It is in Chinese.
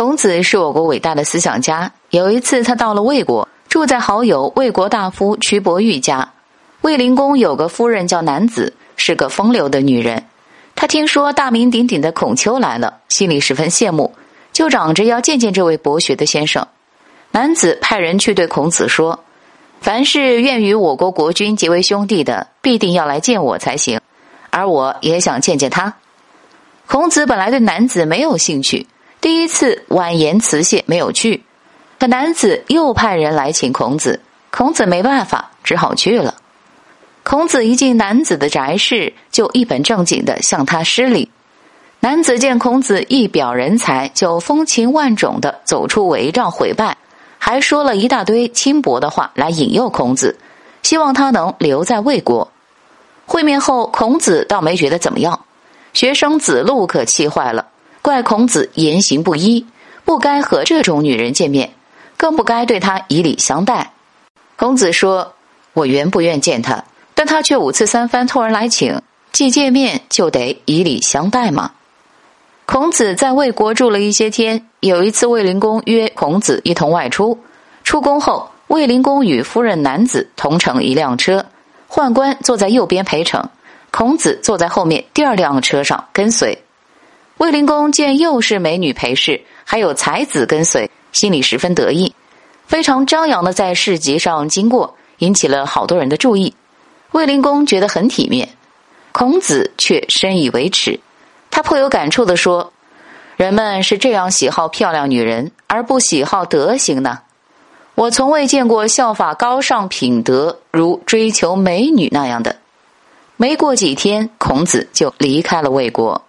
孔子是我国伟大的思想家。有一次，他到了魏国，住在好友魏国大夫瞿伯玉家。卫灵公有个夫人叫南子，是个风流的女人。他听说大名鼎鼎的孔丘来了，心里十分羡慕，就嚷着要见见这位博学的先生。男子派人去对孔子说：“凡是愿与我国国君结为兄弟的，必定要来见我才行。而我也想见见他。”孔子本来对男子没有兴趣，第一次婉言辞谢，没有去。可男子又派人来请孔子，孔子没办法，只好去了。孔子一进男子的宅室，就一本正经的向他施礼。男子见孔子一表人才，就风情万种的走出帷帐回拜，还说了一大堆轻薄的话来引诱孔子，希望他能留在魏国。会面后，孔子倒没觉得怎么样，学生子路可气坏了，怪孔子言行不一，不该和这种女人见面，更不该对她以礼相待。孔子说：“我原不愿见他。”但他却五次三番托人来请，既见面就得以礼相待嘛。孔子在魏国住了一些天，有一次卫灵公约孔子一同外出。出宫后，卫灵公与夫人男子同乘一辆车，宦官坐在右边陪乘，孔子坐在后面第二辆车上跟随。卫灵公见又是美女陪侍，还有才子跟随，心里十分得意，非常张扬的在市集上经过，引起了好多人的注意。卫灵公觉得很体面，孔子却深以为耻。他颇有感触地说：“人们是这样喜好漂亮女人，而不喜好德行呢。我从未见过效法高尚品德，如追求美女那样的。”没过几天，孔子就离开了魏国。